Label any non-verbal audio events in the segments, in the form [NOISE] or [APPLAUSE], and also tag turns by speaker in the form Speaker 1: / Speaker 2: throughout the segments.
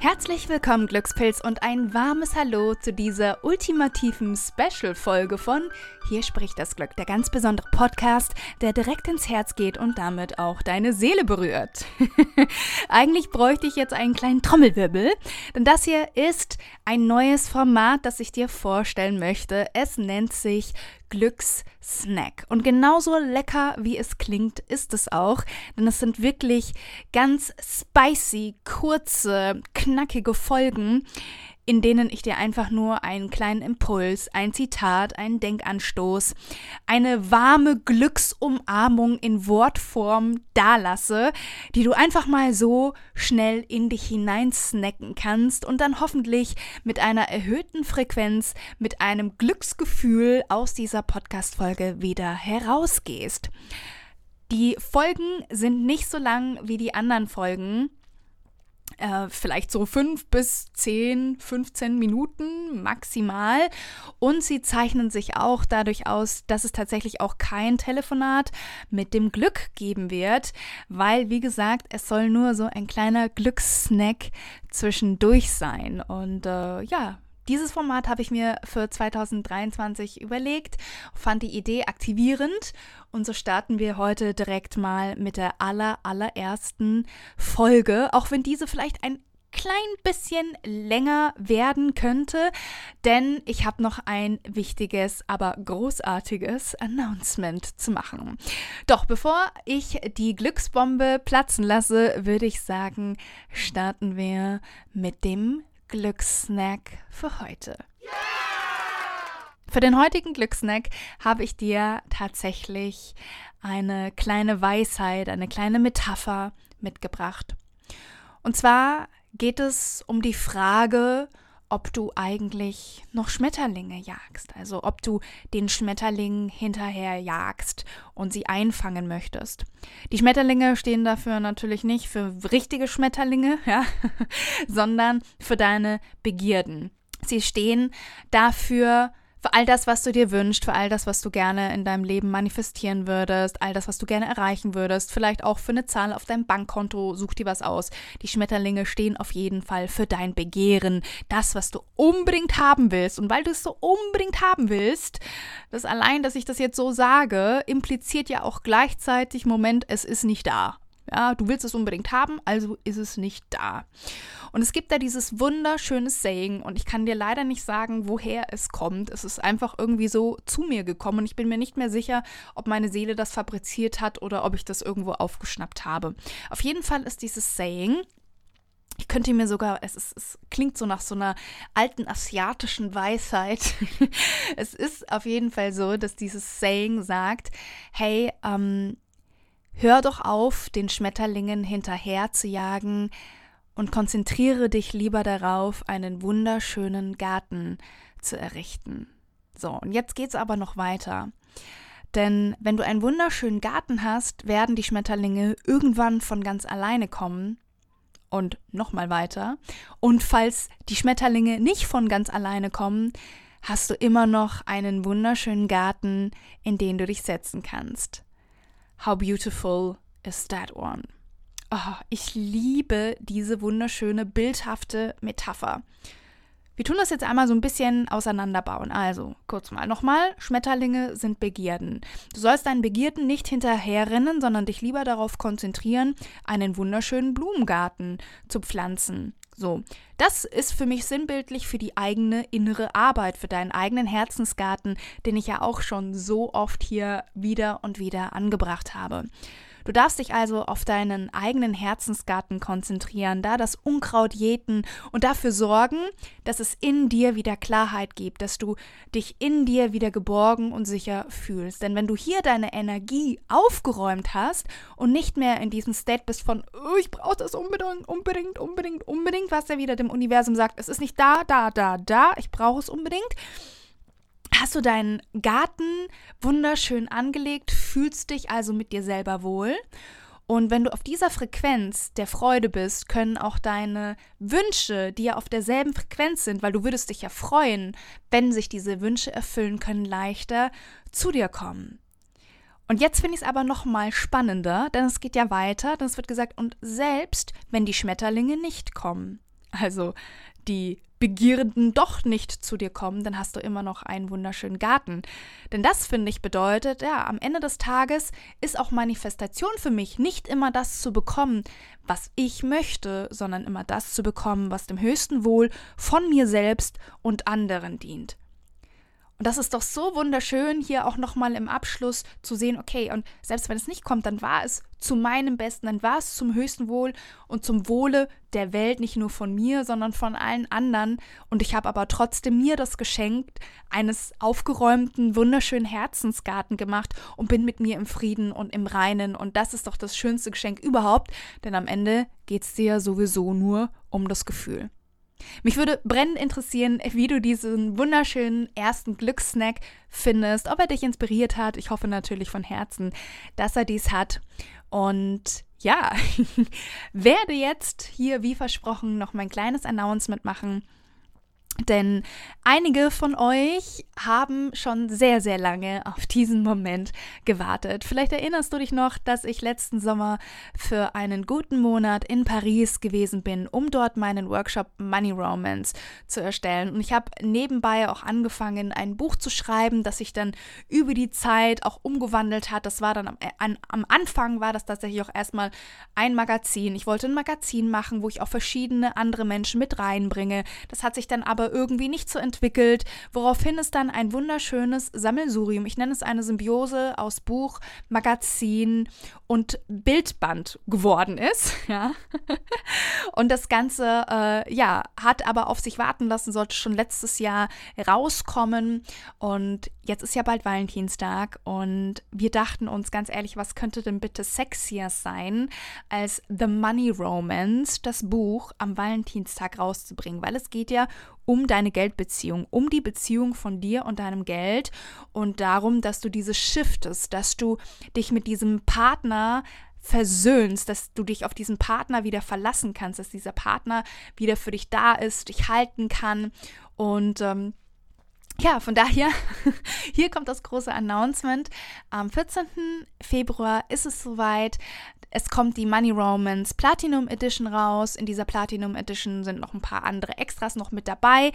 Speaker 1: Herzlich willkommen, Glückspilz, und ein warmes Hallo zu dieser ultimativen Special-Folge von Hier spricht das Glück, der ganz besondere Podcast, der direkt ins Herz geht und damit auch deine Seele berührt. [LAUGHS] Eigentlich bräuchte ich jetzt einen kleinen Trommelwirbel, denn das hier ist ein neues Format, das ich dir vorstellen möchte. Es nennt sich Glückssnack. Und genauso lecker wie es klingt, ist es auch, denn es sind wirklich ganz spicy, kurze, knackige Folgen, in denen ich dir einfach nur einen kleinen Impuls, ein Zitat, einen Denkanstoß, eine warme Glücksumarmung in Wortform dalasse, die du einfach mal so schnell in dich hineinsnacken kannst und dann hoffentlich mit einer erhöhten Frequenz, mit einem Glücksgefühl aus dieser Podcast-Folge wieder herausgehst. Die Folgen sind nicht so lang wie die anderen Folgen äh, vielleicht so fünf bis zehn, 15 Minuten maximal. Und sie zeichnen sich auch dadurch aus, dass es tatsächlich auch kein Telefonat mit dem Glück geben wird, weil, wie gesagt, es soll nur so ein kleiner Glückssnack zwischendurch sein. Und äh, ja, dieses Format habe ich mir für 2023 überlegt, fand die Idee aktivierend und so starten wir heute direkt mal mit der aller allerersten Folge, auch wenn diese vielleicht ein klein bisschen länger werden könnte, denn ich habe noch ein wichtiges, aber großartiges Announcement zu machen. Doch bevor ich die Glücksbombe platzen lasse, würde ich sagen, starten wir mit dem Glückssnack für heute. Für den heutigen Glückssnack habe ich dir tatsächlich eine kleine Weisheit, eine kleine Metapher mitgebracht. Und zwar geht es um die Frage, ob du eigentlich noch Schmetterlinge jagst, also ob du den Schmetterlingen hinterher jagst und sie einfangen möchtest. Die Schmetterlinge stehen dafür natürlich nicht für richtige Schmetterlinge, [LAUGHS] ja, sondern für deine Begierden. Sie stehen dafür, für all das, was du dir wünschst, für all das, was du gerne in deinem Leben manifestieren würdest, all das, was du gerne erreichen würdest, vielleicht auch für eine Zahl auf deinem Bankkonto, such dir was aus. Die Schmetterlinge stehen auf jeden Fall für dein Begehren, das, was du unbedingt haben willst. Und weil du es so unbedingt haben willst, das allein, dass ich das jetzt so sage, impliziert ja auch gleichzeitig, Moment, es ist nicht da. Ja, du willst es unbedingt haben, also ist es nicht da. Und es gibt da dieses wunderschöne Saying und ich kann dir leider nicht sagen, woher es kommt. Es ist einfach irgendwie so zu mir gekommen und ich bin mir nicht mehr sicher, ob meine Seele das fabriziert hat oder ob ich das irgendwo aufgeschnappt habe. Auf jeden Fall ist dieses Saying, ich könnte mir sogar, es, ist, es klingt so nach so einer alten asiatischen Weisheit. [LAUGHS] es ist auf jeden Fall so, dass dieses Saying sagt, hey, ähm, hör doch auf, den Schmetterlingen hinterher zu jagen, und konzentriere dich lieber darauf, einen wunderschönen Garten zu errichten. So, und jetzt geht's aber noch weiter. Denn wenn du einen wunderschönen Garten hast, werden die Schmetterlinge irgendwann von ganz alleine kommen. Und nochmal weiter. Und falls die Schmetterlinge nicht von ganz alleine kommen, hast du immer noch einen wunderschönen Garten, in den du dich setzen kannst. How beautiful is that one? Oh, ich liebe diese wunderschöne, bildhafte Metapher. Wir tun das jetzt einmal so ein bisschen auseinanderbauen. Also, kurz mal nochmal, Schmetterlinge sind Begierden. Du sollst deinen Begierden nicht hinterherrennen, sondern dich lieber darauf konzentrieren, einen wunderschönen Blumengarten zu pflanzen. So, das ist für mich sinnbildlich für die eigene innere Arbeit, für deinen eigenen Herzensgarten, den ich ja auch schon so oft hier wieder und wieder angebracht habe. Du darfst dich also auf deinen eigenen Herzensgarten konzentrieren, da das Unkraut jäten und dafür sorgen, dass es in dir wieder Klarheit gibt, dass du dich in dir wieder geborgen und sicher fühlst. Denn wenn du hier deine Energie aufgeräumt hast und nicht mehr in diesem State bist von, oh, ich brauche das unbedingt, unbedingt, unbedingt, unbedingt, was ja wieder dem Universum sagt, es ist nicht da, da, da, da, ich brauche es unbedingt, hast du deinen Garten wunderschön angelegt, fühlst dich also mit dir selber wohl. Und wenn du auf dieser Frequenz der Freude bist, können auch deine Wünsche, die ja auf derselben Frequenz sind, weil du würdest dich ja freuen, wenn sich diese Wünsche erfüllen können, leichter zu dir kommen. Und jetzt finde ich es aber noch mal spannender, denn es geht ja weiter, denn es wird gesagt, und selbst wenn die Schmetterlinge nicht kommen, also die Begierden doch nicht zu dir kommen, dann hast du immer noch einen wunderschönen Garten. Denn das, finde ich, bedeutet, ja, am Ende des Tages ist auch Manifestation für mich nicht immer das zu bekommen, was ich möchte, sondern immer das zu bekommen, was dem höchsten Wohl von mir selbst und anderen dient. Und das ist doch so wunderschön, hier auch nochmal im Abschluss zu sehen, okay, und selbst wenn es nicht kommt, dann war es zu meinem Besten, dann war es zum höchsten Wohl und zum Wohle der Welt, nicht nur von mir, sondern von allen anderen. Und ich habe aber trotzdem mir das Geschenk eines aufgeräumten, wunderschönen Herzensgarten gemacht und bin mit mir im Frieden und im Reinen. Und das ist doch das schönste Geschenk überhaupt, denn am Ende geht es dir sowieso nur um das Gefühl. Mich würde brennend interessieren, wie du diesen wunderschönen ersten Glückssnack findest, ob er dich inspiriert hat. Ich hoffe natürlich von Herzen, dass er dies hat. Und ja, [LAUGHS] werde jetzt hier, wie versprochen, noch mein kleines Announcement machen. Denn einige von euch haben schon sehr, sehr lange auf diesen Moment gewartet. Vielleicht erinnerst du dich noch, dass ich letzten Sommer für einen guten Monat in Paris gewesen bin, um dort meinen Workshop Money Romance zu erstellen. Und ich habe nebenbei auch angefangen, ein Buch zu schreiben, das sich dann über die Zeit auch umgewandelt hat. Das war dann am, äh, am Anfang war das tatsächlich auch erstmal ein Magazin. Ich wollte ein Magazin machen, wo ich auch verschiedene andere Menschen mit reinbringe. Das hat sich dann aber irgendwie nicht so entwickelt, woraufhin es dann ein wunderschönes Sammelsurium, ich nenne es eine Symbiose aus Buch, Magazin und Bildband geworden ist. [LAUGHS] Ja. Und das Ganze, äh, ja, hat aber auf sich warten lassen, sollte schon letztes Jahr rauskommen. Und jetzt ist ja bald Valentinstag und wir dachten uns ganz ehrlich, was könnte denn bitte sexier sein, als The Money Romance, das Buch, am Valentinstag rauszubringen, weil es geht ja um deine Geldbeziehung, um die Beziehung von dir und deinem Geld und darum, dass du diese shiftest, dass du dich mit diesem Partner versöhnst, dass du dich auf diesen Partner wieder verlassen kannst, dass dieser Partner wieder für dich da ist, dich halten kann. Und ähm, ja, von daher, [LAUGHS] hier kommt das große Announcement. Am 14. Februar ist es soweit. Es kommt die Money Romance Platinum Edition raus. In dieser Platinum Edition sind noch ein paar andere Extras noch mit dabei.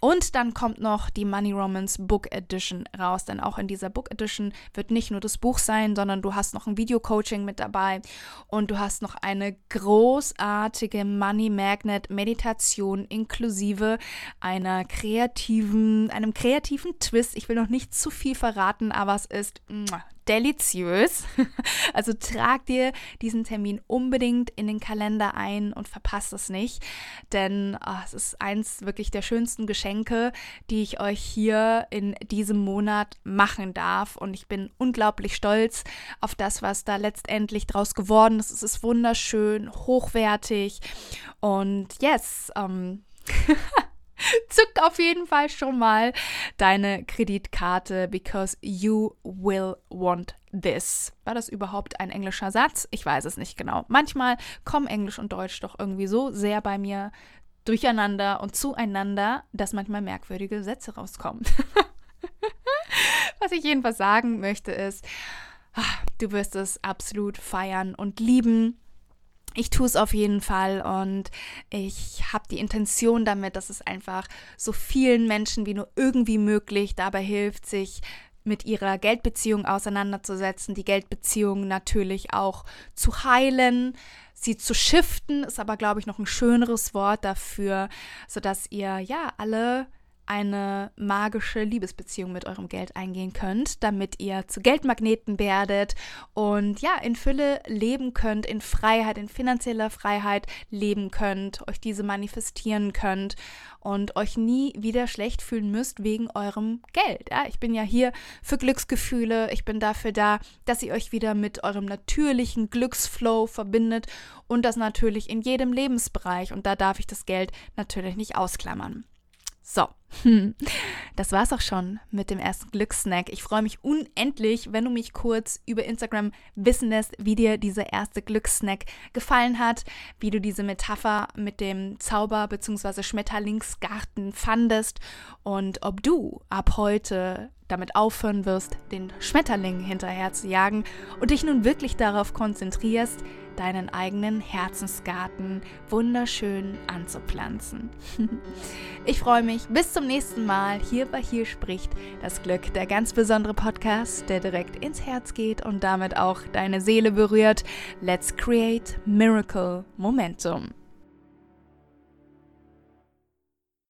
Speaker 1: Und dann kommt noch die Money Romance Book Edition raus. Denn auch in dieser Book Edition wird nicht nur das Buch sein, sondern du hast noch ein Video-Coaching mit dabei. Und du hast noch eine großartige Money Magnet Meditation inklusive einer kreativen, einem kreativen Twist. Ich will noch nicht zu viel verraten, aber es ist deliziös. [LAUGHS] Also trag dir diesen Termin unbedingt in den Kalender ein und verpasst es nicht, denn oh, es ist eins wirklich der schönsten Geschenke, die ich euch hier in diesem Monat machen darf und ich bin unglaublich stolz auf das, was da letztendlich draus geworden ist. Es ist wunderschön, hochwertig und yes, ähm [LAUGHS] [LAUGHS] Zück auf jeden Fall schon mal deine Kreditkarte, because you will want this. War das überhaupt ein englischer Satz? Ich weiß es nicht genau. Manchmal kommen Englisch und Deutsch doch irgendwie so sehr bei mir durcheinander und zueinander, dass manchmal merkwürdige Sätze rauskommen. [LAUGHS] Was ich jedenfalls sagen möchte ist, ah, du wirst es absolut feiern und lieben ich tue es auf jeden Fall und ich habe die Intention damit, dass es einfach so vielen Menschen wie nur irgendwie möglich dabei hilft, sich mit ihrer Geldbeziehung auseinanderzusetzen, die Geldbeziehung natürlich auch zu heilen, sie zu shiften, ist aber, glaube ich, noch ein schöneres Wort dafür, sodass ihr ja alle eine magische Liebesbeziehung mit eurem Geld eingehen könnt, damit ihr zu Geldmagneten werdet und ja, in Fülle leben könnt, in Freiheit, in finanzieller Freiheit leben könnt, euch diese manifestieren könnt und euch nie wieder schlecht fühlen müsst wegen eurem Geld. Ja, ich bin ja hier für Glücksgefühle, ich bin dafür da, dass ihr euch wieder mit eurem natürlichen Glücksflow verbindet und das natürlich in jedem Lebensbereich und da darf ich das Geld natürlich nicht ausklammern. So, Das war's auch schon mit dem ersten Glückssnack. Ich freue mich unendlich, wenn du mich kurz über Instagram wissen lässt, wie dir dieser erste Glückssnack gefallen hat, wie du diese Metapher mit dem Zauber- bzw. Schmetterlingsgarten fandest und ob du ab heute damit aufhören wirst, den Schmetterling hinterher zu jagen und dich nun wirklich darauf konzentrierst, deinen eigenen Herzensgarten wunderschön anzupflanzen. [LAUGHS] Ich freue mich. Bis zum nächsten Mal. Hier bei Hier spricht das Glück, der ganz besondere Podcast, der direkt ins Herz geht und damit auch deine Seele berührt. Let's create Miracle Momentum.